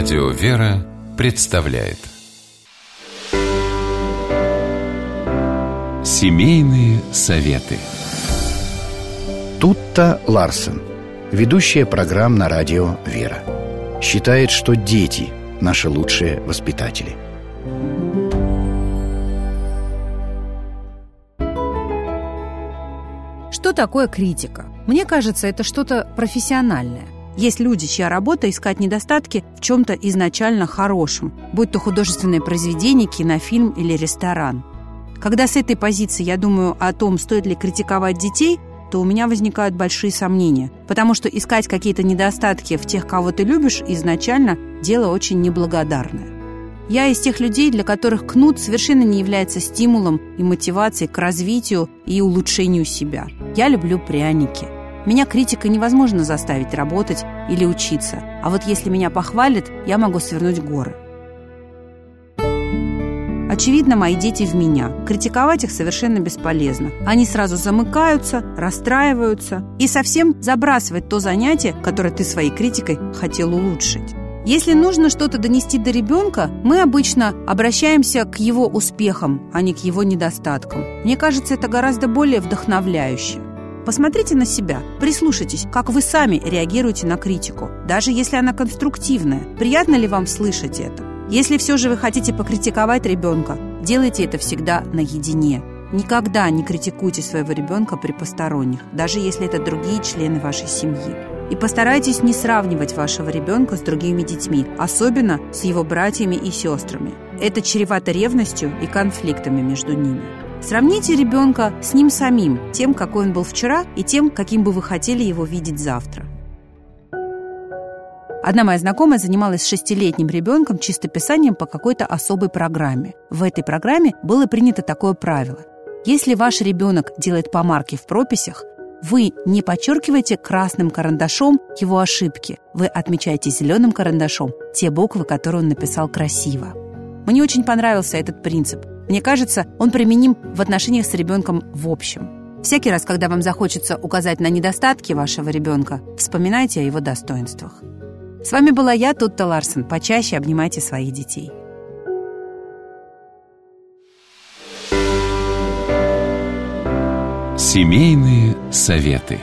Радио «Вера» представляет Семейные советы Тутта Ларсен, ведущая программ на радио «Вера», считает, что дети – наши лучшие воспитатели. Что такое критика? Мне кажется, это что-то профессиональное. Есть люди, чья работа – искать недостатки в чем-то изначально хорошем, будь то художественное произведение, кинофильм или ресторан. Когда с этой позиции я думаю о том, стоит ли критиковать детей, то у меня возникают большие сомнения, потому что искать какие-то недостатки в тех, кого ты любишь, изначально дело очень неблагодарное. Я из тех людей, для которых кнут совершенно не является стимулом и мотивацией к развитию и улучшению себя. Я люблю пряники – меня критика невозможно заставить работать или учиться, а вот если меня похвалят, я могу свернуть горы. Очевидно, мои дети в меня. Критиковать их совершенно бесполезно. Они сразу замыкаются, расстраиваются и совсем забрасывают то занятие, которое ты своей критикой хотел улучшить. Если нужно что-то донести до ребенка, мы обычно обращаемся к его успехам, а не к его недостаткам. Мне кажется, это гораздо более вдохновляюще. Посмотрите на себя, прислушайтесь, как вы сами реагируете на критику, даже если она конструктивная. Приятно ли вам слышать это? Если все же вы хотите покритиковать ребенка, делайте это всегда наедине. Никогда не критикуйте своего ребенка при посторонних, даже если это другие члены вашей семьи. И постарайтесь не сравнивать вашего ребенка с другими детьми, особенно с его братьями и сестрами. Это чревато ревностью и конфликтами между ними. Сравните ребенка с ним самим, тем, какой он был вчера, и тем, каким бы вы хотели его видеть завтра. Одна моя знакомая занималась шестилетним ребенком чистописанием по какой-то особой программе. В этой программе было принято такое правило. Если ваш ребенок делает помарки в прописях, вы не подчеркиваете красным карандашом его ошибки, вы отмечаете зеленым карандашом те буквы, которые он написал красиво. Мне очень понравился этот принцип – мне кажется, он применим в отношениях с ребенком в общем. Всякий раз, когда вам захочется указать на недостатки вашего ребенка, вспоминайте о его достоинствах. С вами была я, Тутта Ларсен. Почаще обнимайте своих детей. Семейные советы.